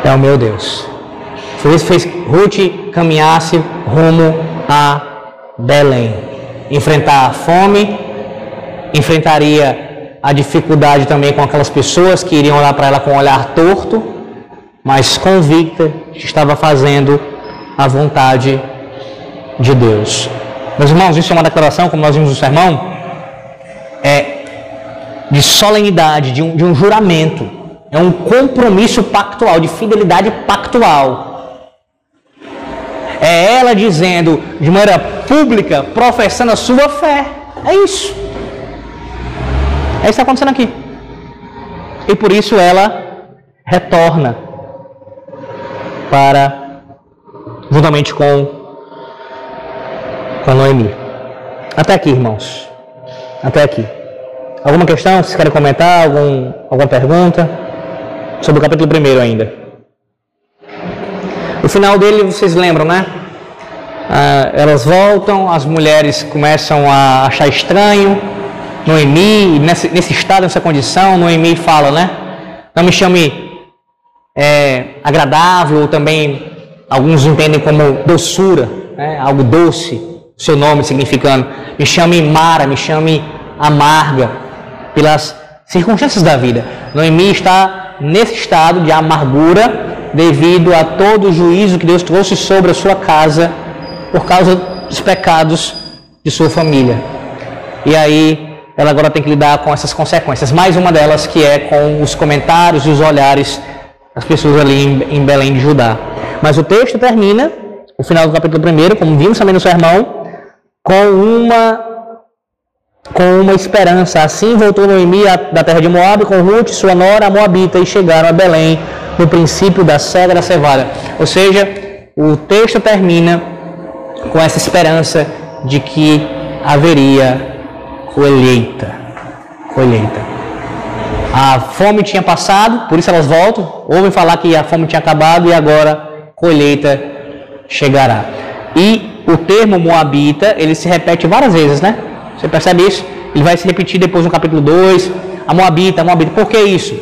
é o meu Deus. Foi isso que fez Ruth caminhasse rumo a Belém. Enfrentar a fome, enfrentaria a dificuldade também com aquelas pessoas que iriam olhar para ela com um olhar torto, mas convicta que estava fazendo a vontade de Deus. Meus irmãos, isso é uma declaração, como nós vimos no sermão, é de solenidade, de um, de um juramento. É um compromisso pactual, de fidelidade pactual. É ela dizendo de maneira pública, professando a sua fé. É isso. É isso que está acontecendo aqui. E por isso ela retorna para, juntamente com, com Noemi. Até aqui, irmãos. Até aqui. Alguma questão? Vocês querem comentar? Algum, alguma pergunta? Sobre o capítulo 1 ainda. O final dele, vocês lembram, né? Ah, elas voltam, as mulheres começam a achar estranho. Noemi, nesse, nesse estado, nessa condição, Noemi fala, né? Não me chame é, agradável, ou também alguns entendem como doçura, né? algo doce, seu nome significando. Me chame Mara, me chame amarga, pelas circunstâncias da vida. Noemi está nesse estado de amargura devido a todo o juízo que Deus trouxe sobre a sua casa por causa dos pecados de sua família. E aí ela agora tem que lidar com essas consequências. Mais uma delas que é com os comentários e os olhares das pessoas ali em Belém de Judá. Mas o texto termina, o final do capítulo 1, como vimos também no sermão, com uma com uma esperança. Assim voltou Noemi da terra de Moab com Ruth, sua nora, a Moabita, e chegaram a Belém no princípio da cega da cevada. Ou seja, o texto termina com essa esperança de que haveria colheita. Colheita. A fome tinha passado, por isso elas voltam. Ouvem falar que a fome tinha acabado e agora colheita chegará. E o termo Moabita, ele se repete várias vezes, né? Você percebe isso? Ele vai se repetir depois no capítulo 2. A Moabita, a Moabita. Por que isso?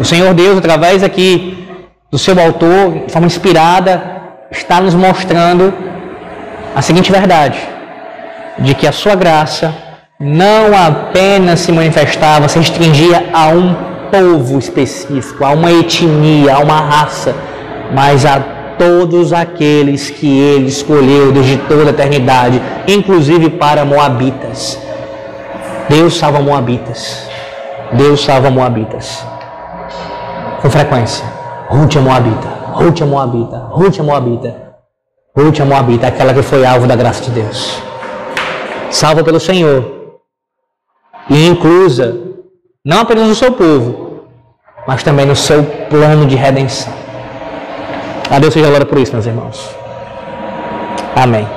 O Senhor Deus, através aqui do seu autor, de forma inspirada, está nos mostrando a seguinte verdade: de que a sua graça não apenas se manifestava, se restringia a um povo específico, a uma etnia, a uma raça, mas a todos aqueles que ele escolheu desde toda a eternidade, inclusive para Moabitas. Deus salva Moabitas. Deus salva Moabitas. Com frequência. Ruth é Moabita. Ruth é Moabita. Ruth é Moabita. Ruth é Moabita, aquela que foi alvo da graça de Deus. Salva pelo Senhor. E inclusa não apenas no seu povo, mas também no seu plano de redenção. A Deus seja glória por isso, meus irmãos. Amém.